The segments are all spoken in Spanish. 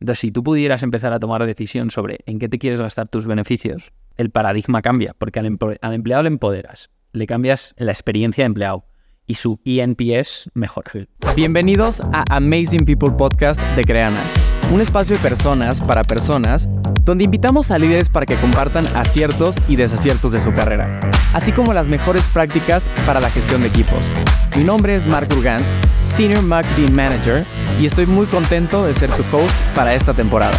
Entonces, si tú pudieras empezar a tomar decisión sobre en qué te quieres gastar tus beneficios, el paradigma cambia, porque al, empleado le empoderas, le cambias la experiencia de empleado y su ENPS mejor. Bienvenidos a Amazing People Podcast de Creana, un espacio de personas para personas donde invitamos a líderes para que compartan aciertos y desaciertos de su carrera, así como las mejores prácticas para la gestión de equipos. Mi nombre es Mark Urgan, Senior Marketing Manager, y estoy muy contento de ser tu host para esta temporada.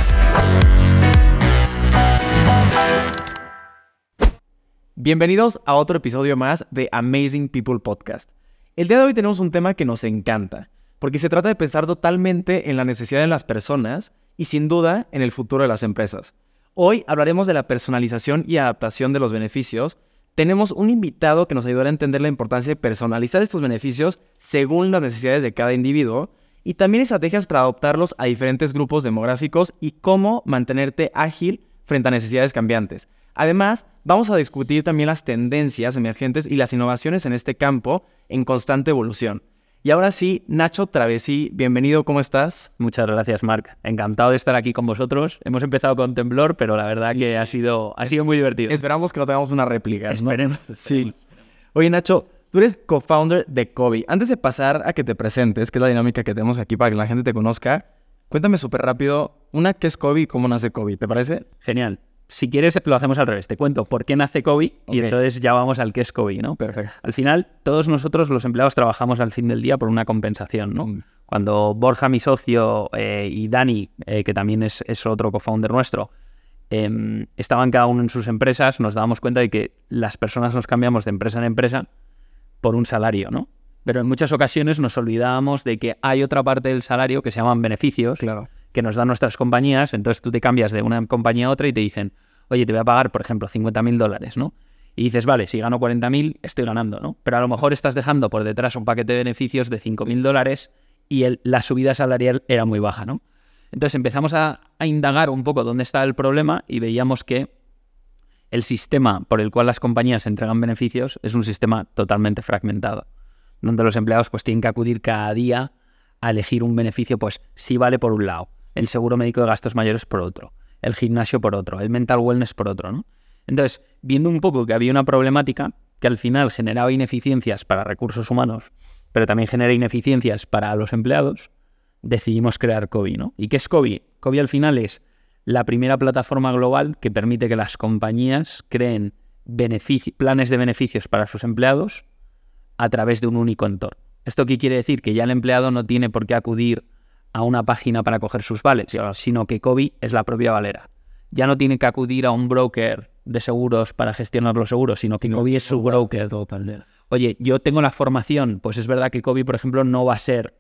Bienvenidos a otro episodio más de Amazing People Podcast. El día de hoy tenemos un tema que nos encanta, porque se trata de pensar totalmente en la necesidad de las personas y sin duda en el futuro de las empresas. Hoy hablaremos de la personalización y adaptación de los beneficios. Tenemos un invitado que nos ayudará a entender la importancia de personalizar estos beneficios según las necesidades de cada individuo y también estrategias para adoptarlos a diferentes grupos demográficos y cómo mantenerte ágil frente a necesidades cambiantes. Además, vamos a discutir también las tendencias emergentes y las innovaciones en este campo en constante evolución. Y ahora sí, Nacho Travesí, bienvenido, ¿cómo estás? Muchas gracias, Marc. Encantado de estar aquí con vosotros. Hemos empezado con temblor, pero la verdad que ha sido, ha sido muy divertido. Esperamos que no tengamos una réplica. Esperemos. Sí. Oye, Nacho, tú eres co-founder de Kobe. Antes de pasar a que te presentes, que es la dinámica que tenemos aquí para que la gente te conozca, cuéntame súper rápido, una, ¿qué es Kobe y cómo nace Kobe? ¿Te parece? Genial si quieres, lo hacemos al revés. Te cuento por qué nace Kobe y entonces ya vamos al qué es Kobe, ¿no? Perfecto. Al final, todos nosotros, los empleados, trabajamos al fin del día por una compensación, ¿no? Mm. Cuando Borja, mi socio, eh, y Dani, eh, que también es, otro co-founder nuestro, em, estaban cada uno en sus empresas, nos dábamos cuenta de que las personas nos cambiamos de empresa en empresa por un salario, ¿no? Pero en muchas ocasiones nos olvidábamos de que hay otra parte del salario que se llaman beneficios. Claro que nos dan nuestras compañías, entonces tú te cambias de una compañía a otra y te dicen, oye, te voy a pagar, por ejemplo, 50 mil dólares, ¿no? Y dices, vale, si gano 40 mil, estoy ganando, ¿no? Pero a lo mejor estás dejando por detrás un paquete de beneficios de 5 mil dólares y la subida salarial era muy baja, ¿no? Entonces empezamos a, a indagar un poco dónde está el problema y veíamos que el sistema por el cual las compañías entregan beneficios es un sistema totalmente fragmentado, donde los empleados pues tienen que acudir cada día a elegir un beneficio, pues si vale por un lado, el seguro médico de gastos mayores por otro, el gimnasio por otro, el mental wellness por otro, ¿no? Entonces, viendo un poco que había una problemática que al final generaba ineficiencias para recursos humanos, pero también genera ineficiencias para los empleados, decidimos crear Kobe, ¿no? ¿Y qué es Kobe? Kobe al final es la primera plataforma global que permite que las compañías creen planes de beneficios para sus empleados a través de un único entorno. ¿Esto qué quiere decir? Que ya el empleado no tiene por qué acudir a una página para coger sus vales, sino que Kobe es la propia valera. Ya no tiene que acudir a un broker de seguros para gestionar los seguros, sino que Kobe es su broker. Oye, yo tengo la formación, pues es verdad que Kobe, por ejemplo, no va a ser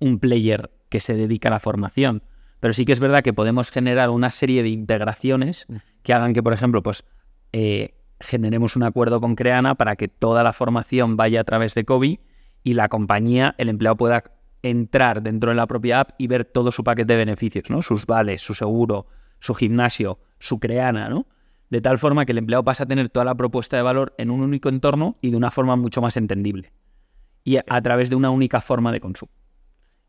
un player que se dedica a la formación, pero sí que es verdad que podemos generar una serie de integraciones mm. que hagan que, por ejemplo, pues eh, generemos un acuerdo con Creana para que toda la formación vaya a través de Kobe y la compañía, el empleado pueda entrar dentro de la propia app y ver todo su paquete de beneficios, ¿no? Sus vales, su seguro, su gimnasio, su creana, ¿no? De tal forma que el empleado pasa a tener toda la propuesta de valor en un único entorno y de una forma mucho más entendible. Y a, través de una única forma de consumo.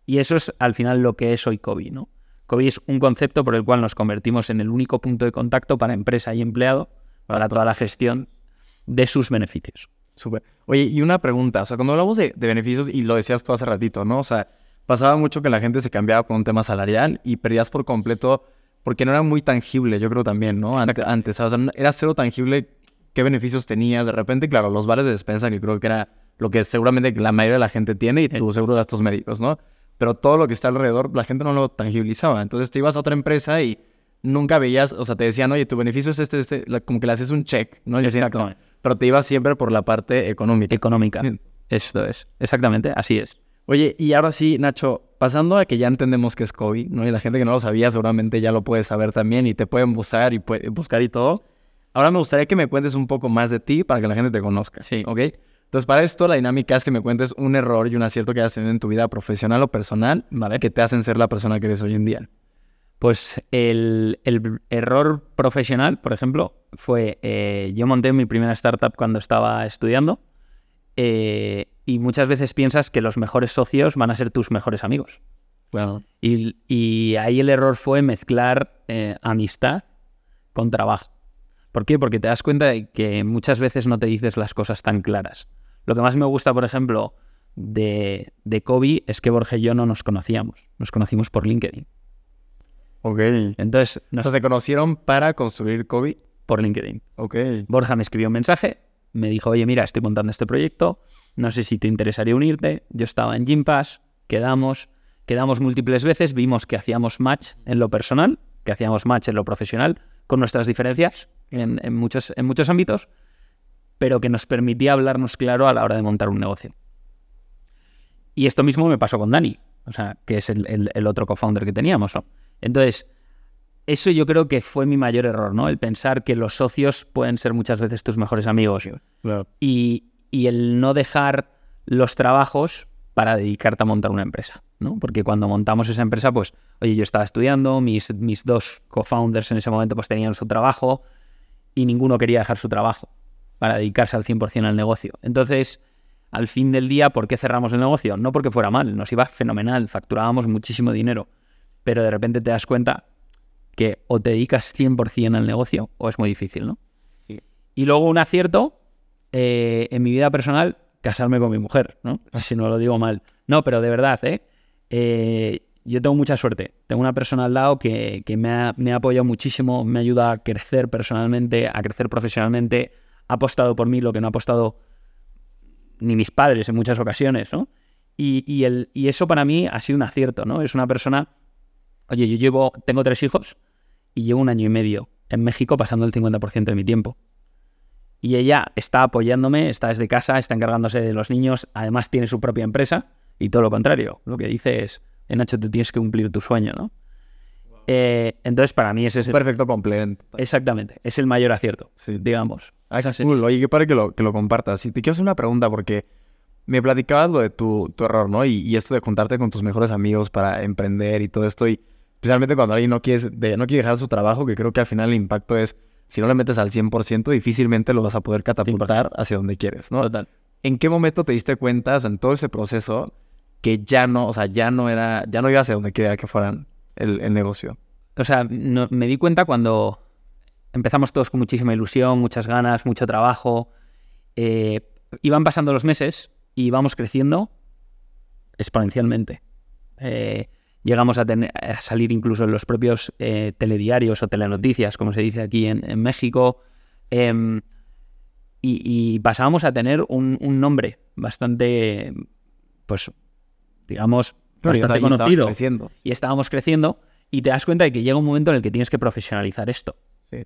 Y eso es al final lo que es hoy COVID, ¿no? COVID es un concepto por el cual nos convertimos en el único punto de contacto para empresa y empleado para toda la gestión de sus beneficios. Súper. Oye, y una pregunta, o sea, cuando hablamos de, beneficios, y lo decías tú hace ratito, ¿no? O sea, pasaba mucho que la gente se cambiaba por un tema salarial y perdías por completo, porque no era muy tangible, yo creo también, ¿no? Antes, o sea, era cero tangible qué beneficios tenías. De repente, claro, los bares de despensa, que creo que era lo que seguramente la mayoría de la gente tiene, y tu seguro de gastos médicos, ¿no? Pero todo lo que está alrededor, la gente no lo tangibilizaba. Entonces te ibas a otra empresa y nunca veías, o sea, te decían, oye, tu beneficio es este, este, como que le haces un check, ¿no? Exacto pero te ibas siempre por la parte económica. Económica. Esto es, exactamente, así es. Oye, y ahora sí, Nacho, pasando a que ya entendemos que es COVID, ¿no? Y la gente que no lo sabía seguramente ya lo puede saber también y te pueden buscar y, buscar y todo. Ahora me gustaría que me cuentes un poco más de ti para que la gente te conozca. Sí. ¿Ok? Entonces, para esto, la dinámica es que me cuentes un error y un acierto que hayas tenido en tu vida profesional o personal, ¿vale? Que te hacen ser la persona que eres hoy en día. Pues el, error profesional, por ejemplo, fue, eh, yo monté mi primera startup cuando estaba estudiando eh, y muchas veces piensas que los mejores socios van a ser tus mejores amigos. Bueno, Y, y ahí el error fue mezclar eh, amistad con trabajo. ¿Por qué? Porque te das cuenta de que muchas veces no te dices las cosas tan claras. Lo que más me gusta, por ejemplo, de, de Kobe es que Borja y yo no nos conocíamos. Nos conocimos por LinkedIn. Ok. Entonces, O nos- sea, se conocieron para construir Kobe. por LinkedIn. Ok. Borja me escribió un mensaje, me dijo, oye, mira, estoy montando este proyecto, no sé si te interesaría unirte. Yo estaba en Gympass, quedamos, quedamos múltiples veces, vimos que hacíamos match en lo personal, que hacíamos match en lo profesional, con nuestras diferencias en, en muchos, en muchos ámbitos, pero que nos permitía hablarnos claro a la hora de montar un negocio. Y esto mismo me pasó con Dani, o sea, que es el, el- el otro co-founder que teníamos, ¿no? Entonces, eso yo creo que fue mi mayor error, ¿no? El pensar que los socios pueden ser muchas veces tus mejores amigos Claro. y, y el no dejar los trabajos para dedicarte a montar una empresa, ¿no? Porque cuando montamos esa empresa, pues, oye, yo estaba estudiando, mis, mis dos co-founders en ese momento pues tenían su trabajo y ninguno quería dejar su trabajo para dedicarse al 100% al negocio. Entonces, al fin del día, ¿por qué cerramos el negocio? No porque fuera mal, nos iba fenomenal, facturábamos muchísimo dinero, pero de repente te das cuenta que o te dedicas 100% al negocio o es muy difícil, ¿no? Sí. Y luego un acierto eh, en mi vida personal, casarme con mi mujer, ¿no? Si no lo digo mal. No, pero de verdad, ¿eh? Eh, yo tengo mucha suerte. Tengo una persona al lado que, que me, ha, me ha apoyado muchísimo, me ayuda a crecer personalmente, a crecer profesionalmente, ha apostado por mí lo que no ha apostado ni mis padres en muchas ocasiones, ¿no? Y, y el, y eso para mí ha sido un acierto, ¿no? Es una persona, oye, yo llevo, tengo tres hijos y llevo un año y medio en México pasando el 50% de mi tiempo. Y ella está apoyándome, está desde casa, está encargándose de los niños, además tiene su propia empresa y todo lo contrario. Lo que dice es, "Eh, Nacho, tú tienes que cumplir tu sueño, ¿no? Eh, entonces, para mí ese es el- Perfecto complemento. exactamente, es el mayor acierto, Sí. digamos. Ah, Esa cool. Oye, qué padre que lo, que lo compartas. Y te quiero hacer una pregunta porque me platicabas lo de tu, tu error, ¿no? Y, y esto de juntarte con tus mejores amigos para emprender y todo esto. Y especialmente cuando alguien no quiere, de- no quiere dejar su trabajo, que creo que al final el impacto es, si no le metes al 100%, difícilmente lo vas a poder catapultar hacia donde quieres, ¿no? Total. ¿En qué momento te diste cuenta, o sea, en todo ese proceso, que ya no, o sea, ya no era, ya no iba hacia donde quería que fueran el, el negocio? O sea, no- me di cuenta cuando empezamos todos con muchísima ilusión, muchas ganas, mucho trabajo. eh, iban pasando los meses y íbamos creciendo exponencialmente. Eh, llegamos a, tener, a salir incluso en los propios eh, telediarios o telenoticias, como se dice aquí en, en México. em, y, y pasábamos a tener un, un nombre bastante, pues, digamos, Pero bastante conocido creciendo. y estábamos creciendo y te das cuenta de que llega un momento en el que tienes que profesionalizar esto. Sí.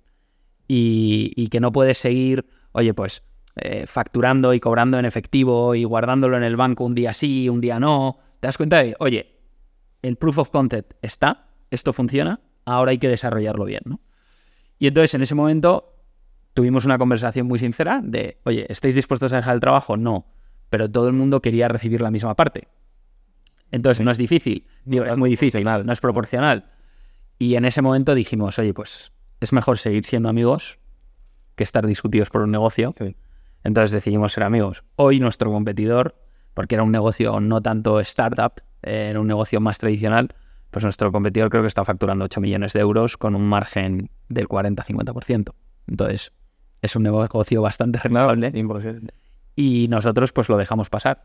Y, y que no puedes seguir, oye, pues eh, facturando y cobrando en efectivo y guardándolo en el banco un día sí, un día no. Te das cuenta de, oye, el proof of concept está, esto funciona, ahora hay que desarrollarlo bien, ¿no? Y entonces en ese momento tuvimos una conversación muy sincera de, oye, ¿estáis dispuestos a dejar el trabajo? No, pero todo el mundo quería recibir la misma parte. Entonces no es difícil, digo, es muy difícil, no es proporcional. Y en ese momento dijimos, oye, pues es mejor seguir siendo amigos que estar discutidos por un negocio. Sí. Entonces decidimos ser amigos. Hoy nuestro competidor, porque era un negocio no tanto startup, era un negocio más tradicional, pues nuestro competidor creo que está facturando 8 millones de euros con un margen del 40-50%. Entonces es un negocio bastante rentable 100%. y nosotros pues lo dejamos pasar.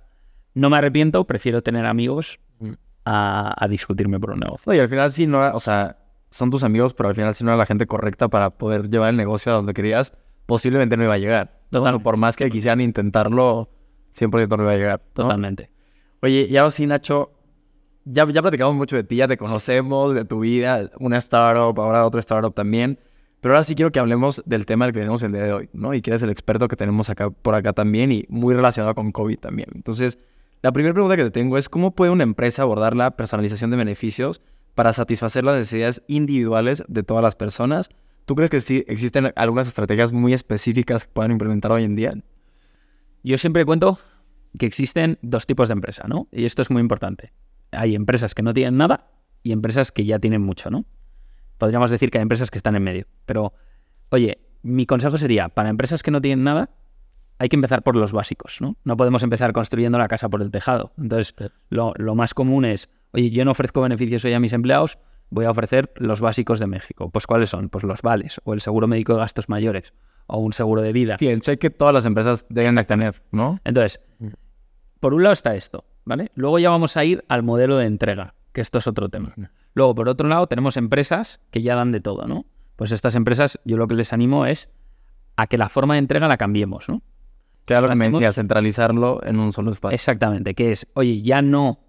No me arrepiento, prefiero tener amigos Mm. a, a discutirme por un negocio. No, y al final sí no era, o sea, son tus amigos, pero al final si no era la gente correcta para poder llevar el negocio a donde querías, posiblemente no iba a llegar. ¿no? Total. O por más que quisieran intentarlo, 100% no iba a llegar. ¿no? Totalmente. Oye, y ahora sí, Nacho, ya, ya platicamos mucho de ti, ya te conocemos, de tu vida, una startup, ahora otra startup también. Pero ahora sí quiero que hablemos del tema del que tenemos el día de hoy, ¿no? Y que eres el experto que tenemos acá por acá también y muy relacionado con COVID también. Entonces, la primera pregunta que te tengo es, ¿cómo puede una empresa abordar la personalización de beneficios para satisfacer las necesidades individuales de todas las personas? ¿Tú crees que sí existen algunas estrategias muy específicas que puedan implementar hoy en día? Yo siempre cuento que existen dos tipos de empresa, ¿no? Y esto es muy importante. Hay empresas que no tienen nada y empresas que ya tienen mucho, ¿no? Podríamos decir que hay empresas que están en medio. Pero, oye, mi consejo sería, para empresas que no tienen nada, hay que empezar por los básicos, ¿no? No podemos empezar construyendo la casa por el tejado. Entonces, lo, lo más común es, oye, yo no ofrezco beneficios hoy a mis empleados, voy a ofrecer los básicos de México. Pues ¿cuáles son? Pues los vales, o el seguro médico de gastos mayores, o un seguro de vida. Sí, el cheque todas las empresas deben de tener, ¿no? Entonces, por un lado está esto, ¿vale? Luego ya vamos a ir al modelo de entrega, que esto es otro tema. Luego, por otro lado, tenemos empresas que ya dan de todo, ¿no? Pues estas empresas, yo lo que les animo es a que la forma de entrega la cambiemos, ¿no? Claro que me decía, centralizarlo en un solo espacio. Exactamente, que es, oye, ya no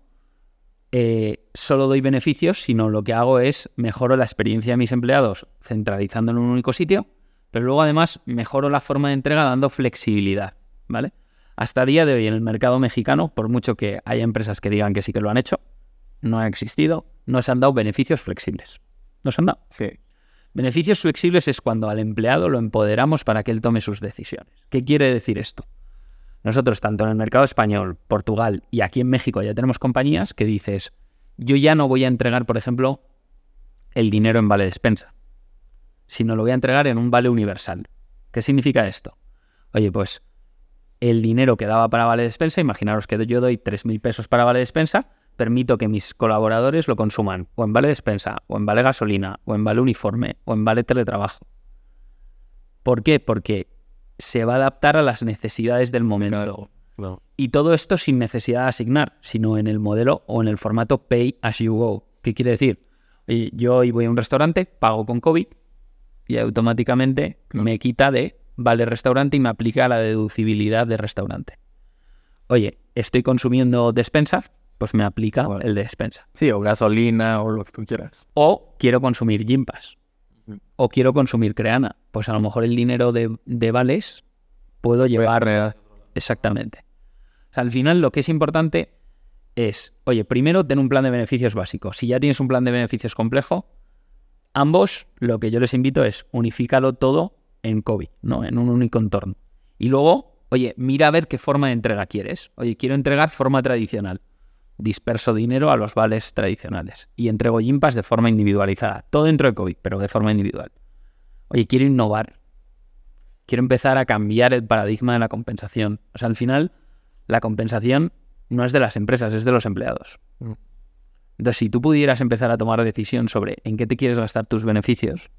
eh, solo doy beneficios, sino lo que hago es mejoro la experiencia de mis empleados centralizando en un único sitio, pero luego además mejoro la forma de entrega dando flexibilidad, ¿vale? Hasta día de hoy en el mercado mexicano, por mucho que haya empresas que digan que sí que lo han hecho, no ha existido, no se han dado beneficios flexibles. No se han dado. Sí. Beneficios flexibles es cuando al empleado lo empoderamos para que él tome sus decisiones. ¿Qué quiere decir esto? Nosotros, tanto en el mercado español, Portugal y aquí en México, ya tenemos compañías que dices, yo ya no voy a entregar, por ejemplo, el dinero en vale despensa, sino lo voy a entregar en un vale universal. ¿Qué significa esto? Oye, pues el dinero que daba para vale despensa, imaginaros que yo doy 3.000 pesos para vale despensa, permito que mis colaboradores lo consuman o en vale despensa, o en vale gasolina, o en vale uniforme, o en vale teletrabajo. ¿Por qué? Porque se va a adaptar a las necesidades del momento. Y todo esto sin necesidad de asignar, sino en el modelo o en el formato pay as you go. ¿Qué quiere decir? Oye, yo hoy voy a un restaurante, pago con COVID y automáticamente me quita de vale restaurante y me aplica la deducibilidad de restaurante. Oye, estoy consumiendo despensa, pues me aplica el de despensa. Sí, o gasolina o lo que tú quieras. O quiero consumir Gympas. O quiero consumir Creana. Pues a lo mejor el dinero de, de vales puedo llevar. Exactamente. O sea, al final lo que es importante es, oye, primero ten un plan de beneficios básico. Si ya tienes un plan de beneficios complejo, ambos lo que yo les invito es unifícalo todo en COVID, ¿no? En un único entorno. Y luego, oye, mira a ver qué forma de entrega quieres. Oye, quiero entregar forma tradicional. Disperso dinero a los vales tradicionales y entrego Gympas de forma individualizada. Todo dentro de COVID, pero de forma individual. Oye, quiero innovar. Quiero empezar a cambiar el paradigma de la compensación. O sea, al final, la compensación no es de las empresas, es de los empleados. Mm. Entonces, si tú pudieras empezar a tomar decisión sobre en qué te quieres gastar tus beneficios,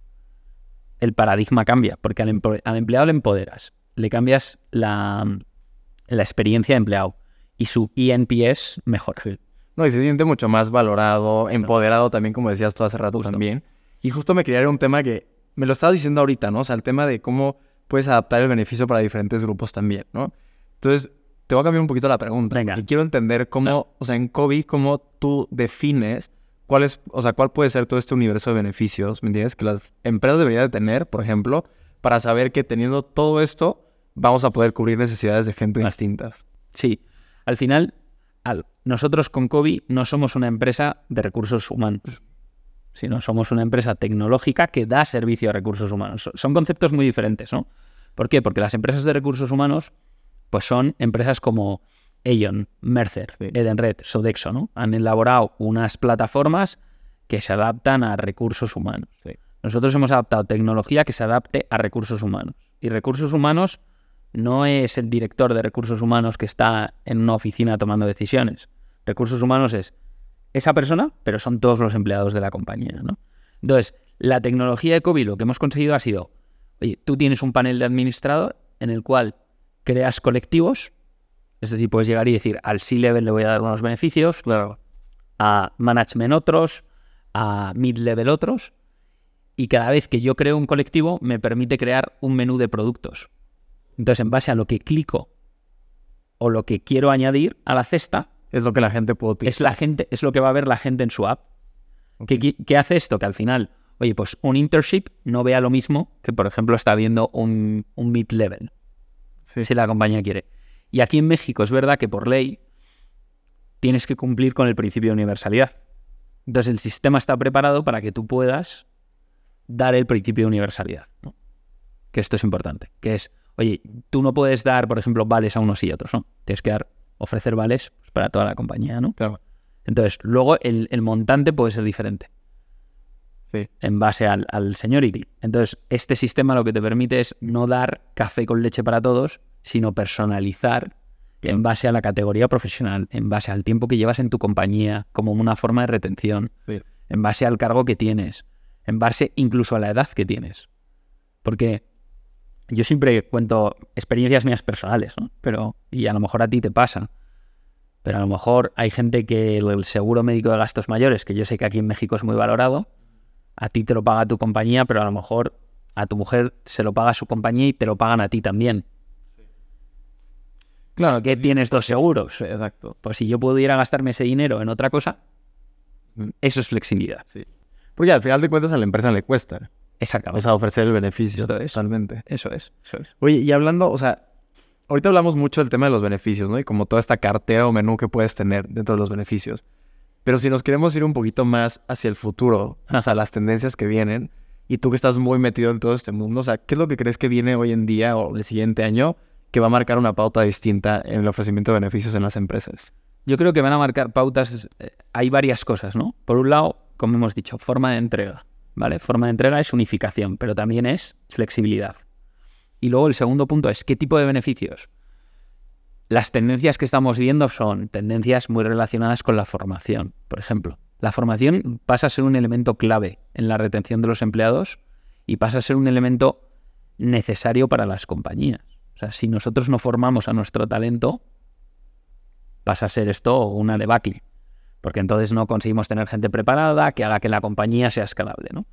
el paradigma cambia, porque al, empleado le empoderas, le cambias la, la experiencia de empleado y su E ENPS mejora. No, y se siente mucho más valorado, empoderado también, como decías tú hace rato Justo. también. Y justo me quería ir un tema que me lo estabas diciendo ahorita, ¿no? O sea, el tema de cómo puedes adaptar el beneficio para diferentes grupos también, ¿no? Entonces, te voy a cambiar un poquito la pregunta. Venga. Y quiero entender cómo, o sea, en COVID, cómo tú defines cuál es, o sea, cuál puede ser todo este universo de beneficios, ¿me entiendes? Que las empresas deberían de tener, por ejemplo, para saber que teniendo todo esto, vamos a poder cubrir necesidades de gente distintas. Sí, al final, al- nosotros con COVID no somos una empresa de recursos humanos, sino somos una empresa tecnológica que da servicio a recursos humanos. So- Son conceptos muy diferentes, ¿no? ¿Por qué? Porque las empresas de recursos humanos, pues son empresas como Aon, Mercer, Sí. Edenred, Sodexo, ¿no? Han elaborado unas plataformas que se adaptan a recursos humanos. Sí. Nosotros hemos adaptado tecnología que se adapte a recursos humanos. Y recursos humanos no es el director de recursos humanos que está en una oficina tomando decisiones. Recursos humanos es esa persona, pero son todos los empleados de la compañía, ¿no? Entonces, la tecnología de COVID lo que hemos conseguido ha sido, oye, tú tienes un panel de administrador en el cual creas colectivos, es decir, puedes llegar y decir, al C-level le voy a dar unos beneficios, Claro. a management otros, a mid-level otros, y cada vez que yo creo un colectivo me permite crear un menú de productos. Entonces, en base a lo que clico o lo que quiero añadir a la cesta, Es lo que la gente puede utilizar. es la gente, es lo que va a ver la gente en su app. ¿Qué, qué hace esto? Que al final, oye, pues un internship no vea lo mismo que, por ejemplo, está viendo un, un mid-level, Sí. si la compañía quiere. Y aquí en México es verdad que por ley tienes que cumplir con el principio de universalidad. Entonces el sistema está preparado para que tú puedas dar el principio de universalidad. ¿no? Que esto es importante. Que es, oye, tú no puedes dar, por ejemplo, vales a unos y otros, ¿no? Tienes que dar, ofrecer vales pues, para toda la compañía, ¿no? Claro. Entonces, luego el, el montante puede ser diferente Sí. en base al, al seniority. Entonces, este sistema lo que te permite es no dar café con leche para todos, sino personalizar en base a la categoría profesional, en base al tiempo que llevas en tu compañía, como una forma de retención, en base al cargo que tienes, en base incluso a la edad que tienes. Porque yo siempre cuento experiencias mías personales, ¿no? Pero, y a lo mejor a ti te pasa. Pero a lo mejor hay gente que el seguro médico de gastos mayores, que yo sé que aquí en México es muy valorado, a ti te lo paga tu compañía, pero a lo mejor a tu mujer se lo paga su compañía y te lo pagan a ti también. Claro, que tienes dos seguros. Exacto. Pues si yo pudiera gastarme ese dinero en otra cosa, Mm. eso es flexibilidad. Sí. Porque al final de cuentas a la empresa le cuesta. Exactamente. O sea, ofrecer el beneficio. Eso es. Totalmente. eso es, eso es. Oye, y hablando, o sea, ahorita hablamos mucho del tema de los beneficios, ¿no? Y como toda esta cartera o menú que puedes tener dentro de los beneficios. Pero si nos queremos ir un poquito más hacia el futuro, o sea, las tendencias que vienen, y tú que estás muy metido en todo este mundo, o sea, ¿qué es lo que crees que viene hoy en día o el siguiente año que va a marcar una pauta distinta en el ofrecimiento de beneficios en las empresas? Yo creo que van a marcar pautas. eh, hay varias cosas, ¿no? Por un lado, como hemos dicho, forma de entrega. ¿Vale? Forma de entrega es unificación, pero también es flexibilidad. Y luego el segundo punto es qué tipo de beneficios. Las tendencias que estamos viendo son tendencias muy relacionadas con la formación. Por ejemplo, la formación pasa a ser un elemento clave en la retención de los empleados y pasa a ser un elemento necesario para las compañías. Sea, si nosotros no formamos a nuestro talento, pasa a ser esto una debacle, porque entonces no conseguimos tener gente preparada que haga que la compañía sea escalable, ¿no?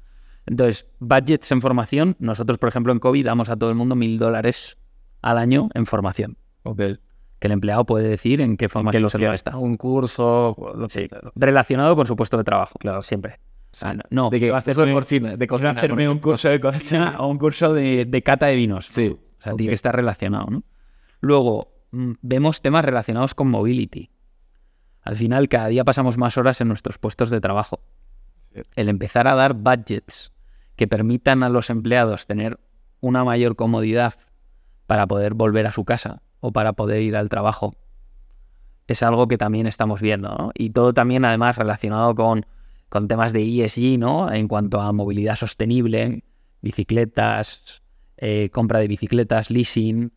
Entonces, budgets en formación, nosotros, por ejemplo, en COVID damos a todo el mundo mil dólares al año en formación, que el empleado puede decir en qué formación lo está. Un curso, lo Sí, que- relacionado con su puesto de trabajo, claro, siempre. Ah, no, no, De que de cocina, de quiero cocina. hacerme un curso de cocina o un curso de, de cata de vinos. Sí. O sea, tiene que estar relacionado, ¿no? Luego, mm, vemos temas relacionados con mobility. Al final, cada día pasamos más horas en nuestros puestos de trabajo. El empezar a dar budgets que permitan a los empleados tener una mayor comodidad para poder volver a su casa o para poder ir al trabajo es algo que también estamos viendo, ¿no? Y todo también, además, relacionado con, con temas de ESG, ¿no? En cuanto a movilidad sostenible, bicicletas, eh, compra de bicicletas, leasing.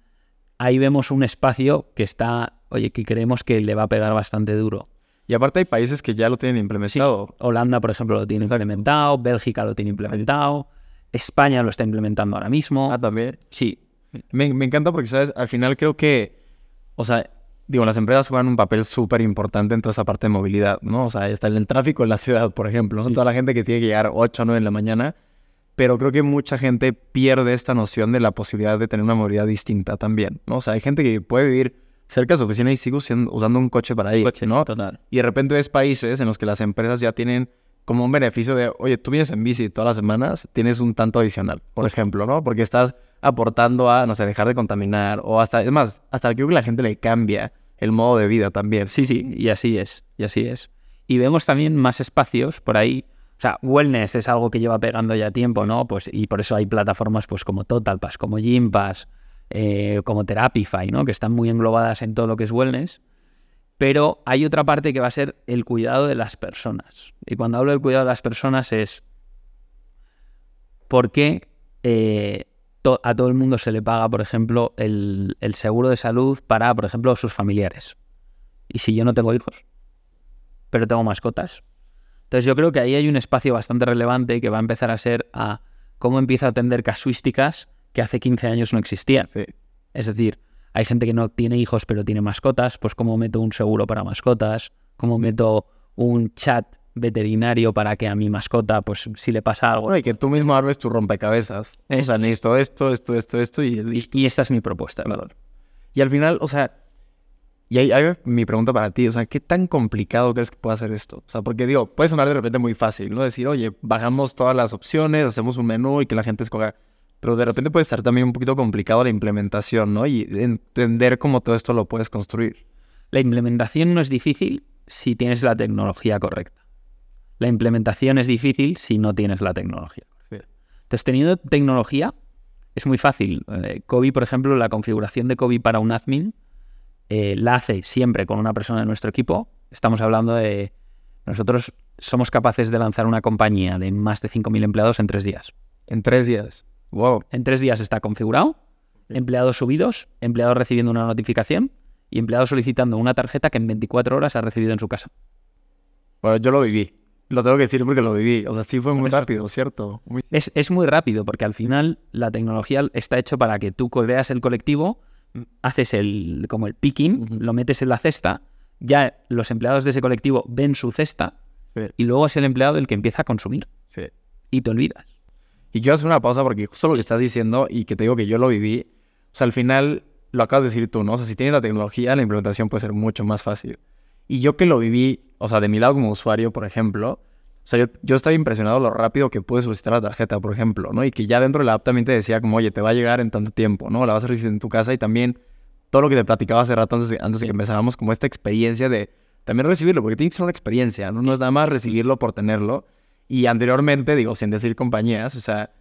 Ahí vemos un espacio que está, oye, que creemos que le va a pegar bastante duro. Y aparte hay países que ya lo tienen implementado. Holanda, por ejemplo, lo tiene implementado, Bélgica lo tiene implementado, España lo está implementando ahora mismo. Ah, también. Sí, Me, me encanta porque, ¿sabes? Al final creo que, o sea, digo, las empresas juegan un papel súper importante en toda esa parte de movilidad, ¿no? O sea, está en el tráfico en la ciudad, por ejemplo, son toda la gente que tiene que llegar 8 o 9 en la mañana, pero creo que mucha gente pierde esta noción de la posibilidad de tener una movilidad distinta también, ¿no? O sea, hay gente que puede vivir cerca de su oficina y sigue usando, usando un coche para ir, coche, ¿no? total. Y de repente ves países en los que las empresas ya tienen como un beneficio de, oye, tú vienes en bici todas las semanas, tienes un tanto adicional, por ejemplo, ¿no? Porque estás aportando a, no sé, dejar de contaminar o hasta, es más, hasta creo que la gente le cambia el modo de vida también. Sí, sí, y así es, y así es. Y vemos también más espacios por ahí. O sea, wellness es algo que lleva pegando ya tiempo, ¿no? Pues, y por eso hay plataformas pues como TotalPass, como Gympass, eh, como Therapify, ¿no? Que están muy englobadas en todo lo que es wellness. Pero hay otra parte que va a ser el cuidado de las personas. Y cuando hablo del cuidado de las personas es por qué eh, a todo el mundo se le paga, por ejemplo, el seguro de salud para, por ejemplo, sus familiares. Y si yo no tengo hijos, pero tengo mascotas. Entonces yo creo que ahí hay un espacio bastante relevante que va a empezar a ser a cómo empieza a atender casuísticas que hace 15 años no existían. Sí. Es decir, hay gente que no tiene hijos pero tiene mascotas, pues cómo meto un seguro para mascotas, cómo meto un chat veterinario para que a mi mascota, pues si le pasa algo. Bueno, y que tú mismo armes tu rompecabezas. O sea, necesito esto, esto, esto, esto y Y, y esta es mi propuesta. Claro. Y al final, o sea, y ahí, mi pregunta para ti, o sea, ¿qué tan complicado crees que pueda hacer esto? O sea, porque digo, puede sonar de repente muy fácil, ¿no? Decir, oye, bajamos todas las opciones, hacemos un menú y que la gente escoga. Pero de repente puede estar también un poquito complicado la implementación, ¿no? Y entender cómo todo esto lo puedes construir. La implementación no es difícil si tienes la tecnología correcta. La implementación es difícil si no tienes la tecnología. Entonces, teniendo tecnología, es muy fácil. Eh, Kobe, por ejemplo, la configuración de Kobe para un admin eh, la hace siempre con una persona de nuestro equipo. Estamos hablando de... Nosotros somos capaces de lanzar una compañía de más de 5.000 empleados en tres días. En tres días. Wow. En tres días está configurado, empleados subidos, empleados recibiendo una notificación y empleado solicitando una tarjeta que en 24 horas ha recibido en su casa. Bueno, yo lo viví. Lo tengo que decir porque lo viví. O sea, sí fue muy rápido, ¿cierto? Muy- Es, es muy rápido porque al final la tecnología está hecho para que tú creas el colectivo, haces el como el picking, lo metes en la cesta, ya los empleados de ese colectivo ven su cesta Sí, y luego es el empleado el que empieza a consumir sí. y te olvidas. Y quiero hacer una pausa porque justo lo que estás diciendo y que te digo que yo lo viví, o sea, al final lo acabas de decir tú, ¿no? O sea, si tienes la tecnología, la implementación puede ser mucho más fácil. Y yo que lo viví, o sea, de mi lado como usuario, por ejemplo, o sea, yo, yo estaba impresionado lo rápido que pude solicitar la tarjeta, por ejemplo, ¿no? Y que ya dentro de la app también te decía como, oye, te va a llegar en tanto tiempo, ¿no? La vas a recibir en tu casa y también todo lo que te platicaba hace rato antes de, antes de que empezáramos, como esta experiencia de también recibirlo, porque tiene que ser una experiencia, ¿no? No es nada más recibirlo por tenerlo. Y anteriormente, digo, sin decir compañías, o sea,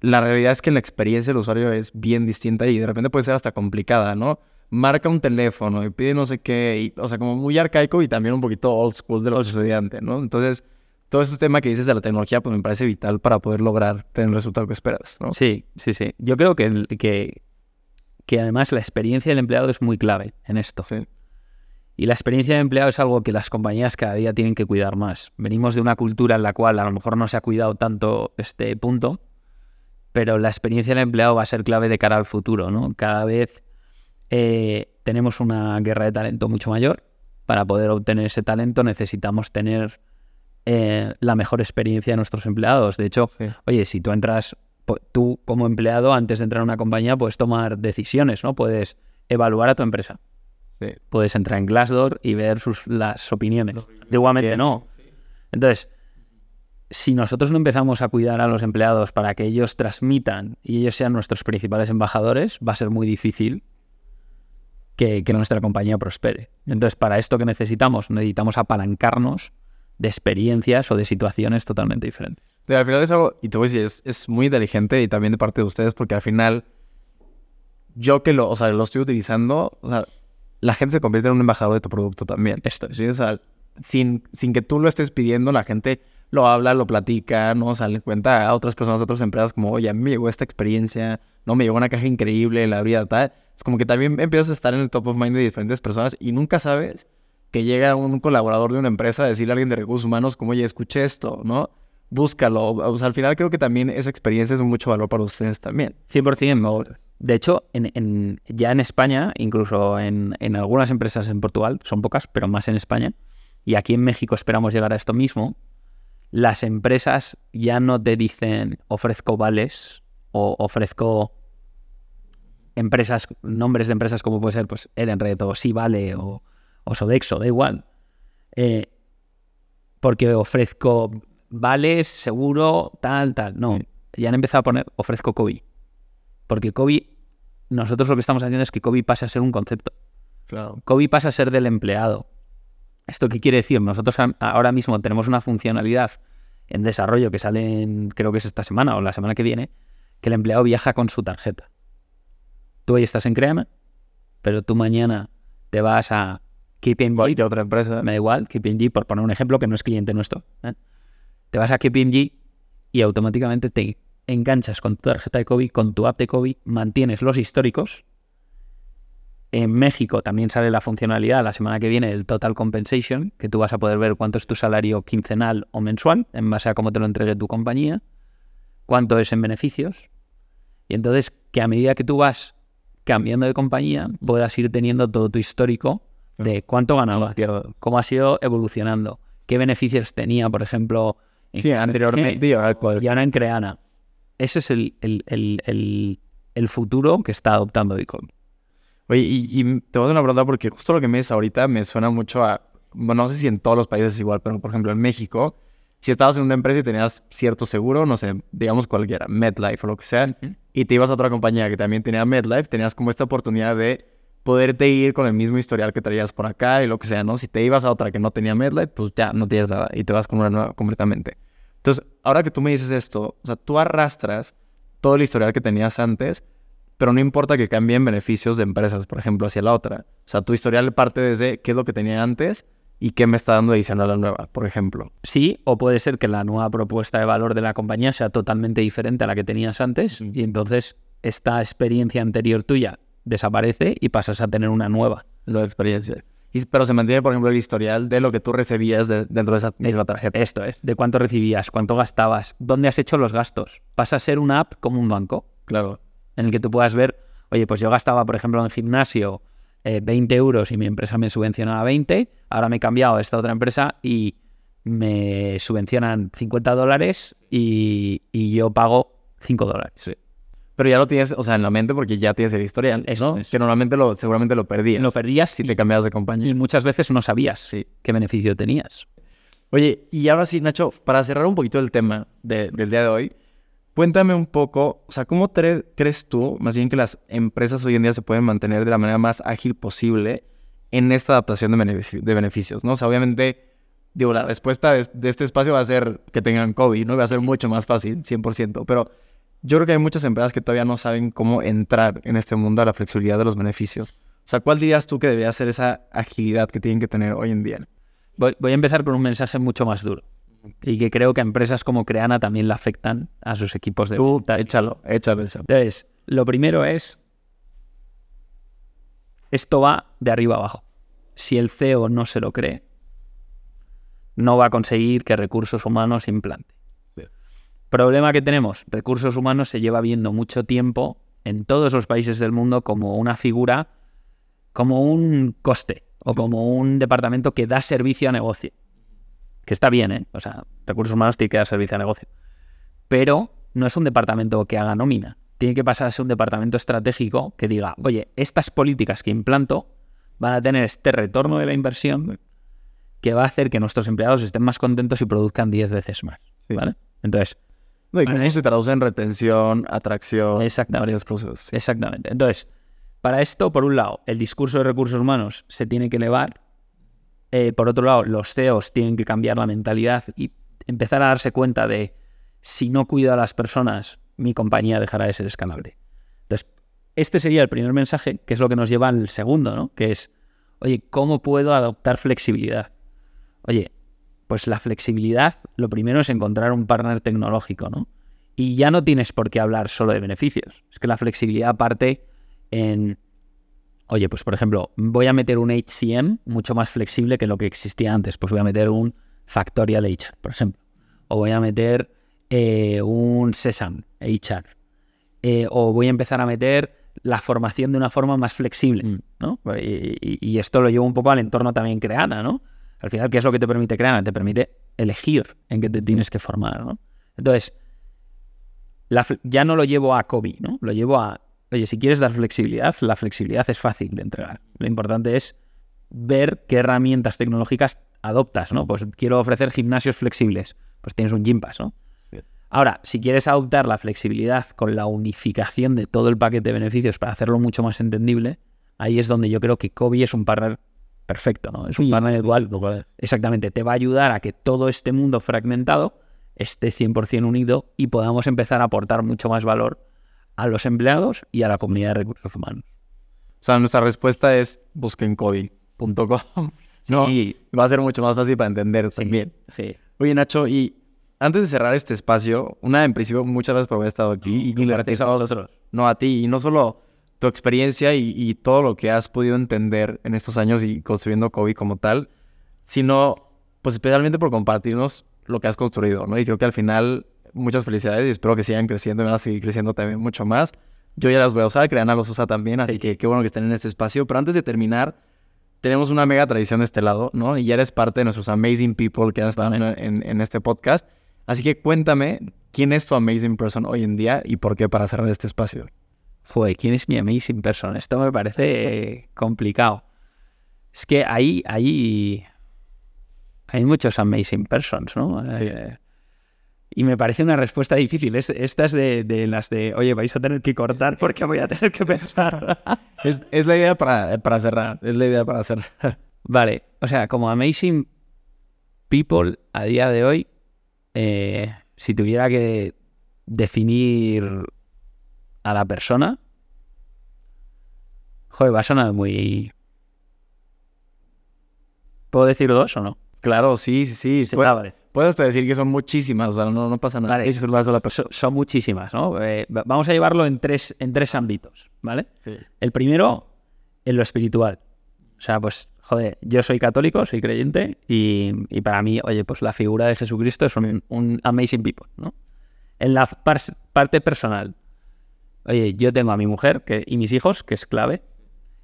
la realidad es que la experiencia del usuario es bien distinta y de repente puede ser hasta complicada, ¿no? Marca un teléfono y pide no sé qué, y, o sea, como muy arcaico y también un poquito old school de los estudiantes, ¿no? Entonces, todo este tema que dices de la tecnología, pues me parece vital para poder lograr tener el resultado que esperas, ¿no? Sí, sí, sí. Yo creo que, que, que además la experiencia del empleado es muy clave en esto. Sí. Y la experiencia del empleado es algo que las compañías cada día tienen que cuidar más. Venimos de una cultura en la cual a lo mejor no se ha cuidado tanto este punto, pero la experiencia del empleado va a ser clave de cara al futuro, ¿no? Cada vez eh, tenemos una guerra de talento mucho mayor. Para poder obtener ese talento necesitamos tener eh, la mejor experiencia de nuestros empleados. De hecho, Sí. oye, si tú entras, tú como empleado, antes de entrar a una compañía, puedes tomar decisiones, ¿no? Puedes evaluar a tu empresa Sí. puedes entrar en Glassdoor y ver sus, las opiniones. Antiguamente no. Entonces, si nosotros no empezamos a cuidar a los empleados para que ellos transmitan y ellos sean nuestros principales embajadores, va a ser muy difícil que, que nuestra compañía prospere. Entonces, para esto que necesitamos, necesitamos apalancarnos de experiencias o de situaciones totalmente diferentes. Al final es algo, y te voy a decir, es, es muy inteligente y también de parte de ustedes, porque al final, yo que lo, o sea, lo estoy utilizando, o sea, la gente se convierte en un embajador de tu producto también. Esto es. ¿sí? O sea, sin, sin que tú lo estés pidiendo, la gente lo habla, lo platica, ¿no? O sea, le cuenta a otras personas, a otras empresas, como, oye, a mí me llegó esta experiencia, no, me llegó una caja increíble, la abrí, tal. Es como que también empiezas a estar en el top of mind de diferentes personas y nunca sabes que llega un colaborador de una empresa a decirle a alguien de recursos humanos como, oye, escuché esto, ¿no? Búscalo. O sea, al final creo que también esa experiencia es de mucho valor para ustedes también. 100%. no. De hecho, en, en- ya en España, incluso en, en algunas empresas en Portugal, son pocas, pero más en España, y aquí en México esperamos llegar a esto mismo, las empresas ya no te dicen ofrezco vales o ofrezco empresas, nombres de empresas como puede ser pues Edenred o Sí Vale o, o Sodexo, da igual. Eh, porque ofrezco vales, seguro, tal, tal. No, ya han empezado a poner ofrezco COVID. Porque COVID, nosotros lo que estamos haciendo es que COVID pase a ser un concepto. Claro. COVID pasa a ser del empleado. ¿Esto qué quiere decir? Nosotros ahora mismo tenemos una funcionalidad en desarrollo que sale en, creo que es esta semana o la semana que viene, que el empleado viaja con su tarjeta. Tú hoy estás en Creana, pero tú mañana te vas a KPMG, Cualquier otra empresa. me da igual, KPMG, por poner un ejemplo que no es cliente nuestro. ¿eh? Te vas a KPMG y automáticamente te enganchas con tu tarjeta de COVID, con tu app de COVID, mantienes los históricos. En México también sale la funcionalidad la semana que viene del Total Compensation, que tú vas a poder ver cuánto es tu salario quincenal o mensual en base a cómo te lo entregue tu compañía, cuánto es en beneficios. Y entonces que a medida que tú vas cambiando de compañía, puedas ir teniendo todo tu histórico de cuánto ganabas, cómo ha sido evolucionando, qué beneficios tenía, por ejemplo, en Sí, anteriormente y ahora en Creana. Ese es el, el- el- el- futuro que está adoptado Bitcoin. Oye, y, y te voy a hacer una pregunta porque justo lo que me dices ahorita me suena mucho a, bueno, no sé si en todos los países es igual, pero por ejemplo en México, si estabas en una empresa y tenías cierto seguro, no sé, digamos cualquiera, MedLife o lo que sea, y te ibas a otra compañía que también tenía MedLife, tenías como esta oportunidad de poderte ir con el mismo historial que traías por acá y lo que sea, ¿no? Si te ibas a otra que no tenía MedLife, pues ya no tienes nada y te vas con una nueva completamente. Entonces, ahora que tú me dices esto, o sea, tú arrastras todo el historial que tenías antes, pero no importa que cambien beneficios de empresas, por ejemplo, hacia la otra. O sea, tu historial parte desde qué es lo que tenía antes y qué me está dando adicional a la nueva, por ejemplo. Sí, o puede ser que la nueva propuesta de valor de la compañía sea totalmente diferente a la que tenías antes y entonces esta experiencia anterior tuya desaparece y pasas a tener una nueva. La experiencia. Y- pero se mantiene, por ejemplo, el historial de lo que tú recibías de- dentro de esa misma tarjeta. Esto es, de cuánto recibías, cuánto gastabas, dónde has hecho los gastos. Pasa a ser una app como un banco, Claro. en el que tú puedas ver, oye, pues yo gastaba, por ejemplo, en gimnasio eh, 20 euros y mi empresa me subvencionaba 20, ahora me he cambiado a esta otra empresa y me subvencionan 50 dólares y, y yo pago 5 dólares. Pero ya lo tienes, o sea, en la mente porque ya tienes el historial, Eso ¿no? es. Que normalmente lo, seguramente lo perdías. Lo perdías si te cambiabas de compañía. y muchas veces no sabías qué beneficio tenías. Oye, y ahora sí, Nacho, para cerrar un poquito el tema de- del día de hoy, cuéntame un poco, o sea, ¿cómo crees tú, más bien que las empresas hoy en día se pueden mantener de la manera más ágil posible en esta adaptación de, de beneficios, ¿no? O sea, obviamente, digo, la respuesta de, de este espacio va a ser que tengan COVID, ¿no? Va a ser mucho más fácil, 100%, pero yo creo que hay muchas empresas que todavía no saben cómo entrar en este mundo a la flexibilidad de los beneficios. O sea, ¿cuál dirías tú que debería ser esa agilidad que tienen que tener hoy en día? Voy, voy a empezar con un mensaje mucho más duro y que creo que a empresas como Creana también le afectan a sus equipos de Tú, venta. échalo, échalo, échalo. Entonces, lo primero es, esto va de arriba abajo. Si el CEO no se lo cree, no va a conseguir que recursos humanos implante. Problema que tenemos, recursos humanos se lleva viendo mucho tiempo en todos los países del mundo como una figura, como un coste o como un departamento que da servicio a negocio. Que está bien, ¿eh? O sea, recursos humanos tiene que dar servicio a negocio. Pero no es un departamento que haga nómina. Tiene que pasar a ser un departamento estratégico que diga, oye, estas políticas que implanto van a tener este retorno de la inversión que va a hacer que nuestros empleados estén más contentos y produzcan 10 veces más. Sí. ¿Vale? Entonces, No, y Vale. cómo se traduce en retención, atracción, varios procesos. Exactamente. Entonces, para esto, por un lado, el discurso de recursos humanos se tiene que elevar. Eh, por otro lado, los CEOs tienen que cambiar la mentalidad y empezar a darse cuenta de si no cuido a las personas, mi compañía dejará de ser escalable. Entonces, este sería el primer mensaje, que es lo que nos lleva al segundo, ¿no? Que es, oye, ¿cómo puedo adoptar flexibilidad? Oye, pues la flexibilidad, lo primero es encontrar un partner tecnológico, ¿no? Y ya no tienes por qué hablar solo de beneficios. Es que la flexibilidad parte en, oye, pues por ejemplo, voy a meter un HCM mucho más flexible que lo que existía antes. Pues voy a meter un Factorial HR, por ejemplo. O voy a meter eh, un Sesam HR. Eh, o voy a empezar a meter la formación de una forma más flexible, ¿no? Y, y- y esto lo llevo un poco al entorno también creana, ¿no? Al final, ¿qué es lo que te permite Creana? Te permite elegir en qué te tienes que formar, ¿no? Entonces, la ya no lo llevo a COVID, ¿no? Lo llevo a, oye, si quieres dar flexibilidad, la flexibilidad es fácil de entregar. Lo importante es ver qué herramientas tecnológicas adoptas, ¿no? Pues quiero ofrecer gimnasios flexibles, pues tienes un Gympass, ¿no? Ahora, si quieres adoptar la flexibilidad con la unificación de todo el paquete de beneficios para hacerlo mucho más entendible, ahí es donde yo creo que Kobe es un partner perfecto, ¿no? Es un partner en el cual exactamente te va a ayudar a que todo este mundo fragmentado esté 100% unido y podamos empezar a aportar mucho más valor a los empleados y a la comunidad de recursos humanos. O sea, nuestra respuesta es busquen COVID.com. No, Sí. va a ser mucho más fácil para entender también. Sí. Oye, Nacho, y antes de cerrar este espacio, una, en principio, muchas gracias por haber estado aquí y compartir a todos- vosotros. No, a ti, y no solo tu experiencia y, y todo lo que has podido entender en estos años y construyendo COVID como tal, sino, pues, especialmente por compartirnos lo que has construido, ¿no? Y creo que al final, muchas felicidades y espero que sigan creciendo y van a seguir creciendo también mucho más. Yo ya las voy a usar, Creana los usa también, así que qué bueno que estén en este espacio. Pero antes de terminar, tenemos una mega tradición de este lado, ¿no? Y ya eres parte de nuestros amazing people que han estado en, en- en este podcast. Así que cuéntame, ¿quién es tu amazing person hoy en día y por qué para cerrar este espacio? Fue, ¿quién es mi amazing person? Esto me parece complicado. Es que ahí, ahí hay muchos amazing persons, ¿no? Eh, y me parece una respuesta difícil. Es- Esta es de, de las de, oye, vais a tener que cortar porque voy a tener que pensar. Es, es la idea para, para cerrar, es la idea para cerrar. Vale, o sea, como amazing people a día de hoy, eh, si tuviera que definir a la persona, joder, va a sonar muy... ¿Puedo decir dos o no? Claro, sí, sí, sí. Sí, Pu- ah, vale. Puedes hasta decir que son muchísimas, o sea, no, no pasa nada. Vale, persona. Son, muchísimas, ¿no? Eh, va- vamos a llevarlo en tres, en tres ámbitos, ¿vale? El primero, en lo espiritual. O sea, pues, joder, yo soy católico, soy creyente y, y para mí, oye, pues la figura de Jesucristo es un, un amazing people, ¿no? En la par- parte personal, oye, yo tengo a mi mujer que, y mis hijos, que es clave,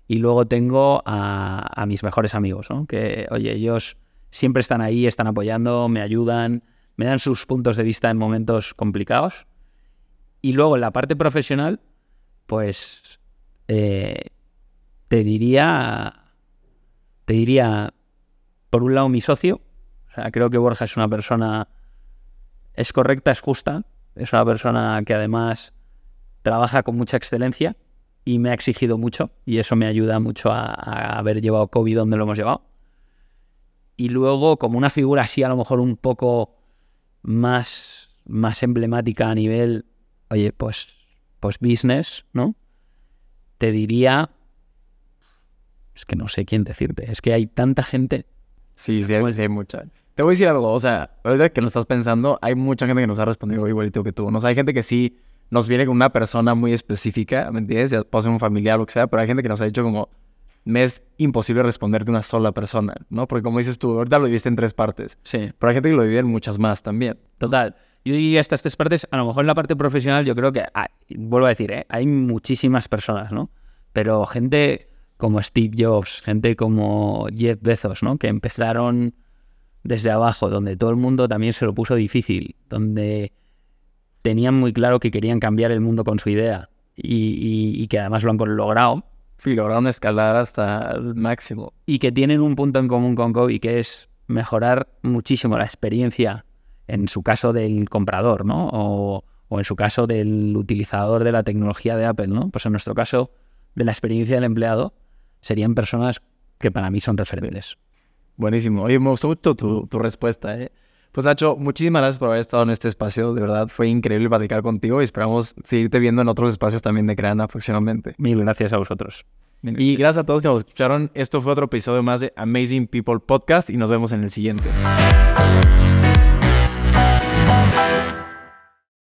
y luego tengo a, mis mejores amigos, ¿no? Que, oye, ellos siempre están ahí, están apoyando, me ayudan, me dan sus puntos de vista en momentos complicados. Y luego en la parte profesional, pues eh, te diría, te diría, por un lado mi socio, o sea, creo que Borja es una persona, es correcta, es justa, es una persona que además trabaja con mucha excelencia y me ha exigido mucho y eso me ayuda mucho a, a haber llevado COVID donde lo hemos llevado. Y luego como una figura así a lo mejor un poco más, más emblemática a nivel, oye, pues, pues business, ¿no? Te diría, es que no sé quién decirte, es que hay tanta gente. Sí, sí, hay, sí hay mucha. Te voy a decir algo, o sea, ahorita que lo estás pensando, hay mucha gente que nos ha respondido igualito que tú. ¿no? O sea, hay gente que sí nos viene con una persona muy específica, ¿me entiendes? Ya puede ser un familiar o lo que sea, pero hay gente que nos ha dicho como, me es imposible responderte una sola persona, ¿no? Porque como dices tú, ahorita lo viviste en tres partes, Sí, pero hay gente que lo vive en muchas más también. total. Yo diría estas tres partes, a lo mejor en la parte profesional yo creo que, hay- vuelvo a decir, ¿eh? hay muchísimas personas, ¿no? Pero gente como Steve Jobs, gente como Jeff Bezos, ¿no? Que empezaron desde abajo, donde todo el mundo también se lo puso difícil, donde tenían muy claro que querían cambiar el mundo con su idea y, y- y que además lo han logrado Y lograron escalar hasta el máximo. y que tienen un punto en común con Kobe que es mejorar muchísimo la experiencia, en su caso del comprador, ¿no? O, o en su caso del utilizador de la tecnología de Apple, ¿no? Pues en nuestro caso, de la experiencia del empleado, serían personas que para mí son referentes. Buenísimo. Oye, me gustó mucho tu, tu respuesta, ¿eh? Pues Nacho, muchísimas gracias por haber estado en este espacio. De verdad, fue increíble platicar contigo y esperamos seguirte viendo en otros espacios también de Creana próximamente. Mil gracias a vosotros. Y gracias a todos que nos escucharon. Esto fue otro episodio más de Amazing People Podcast y nos vemos en el siguiente.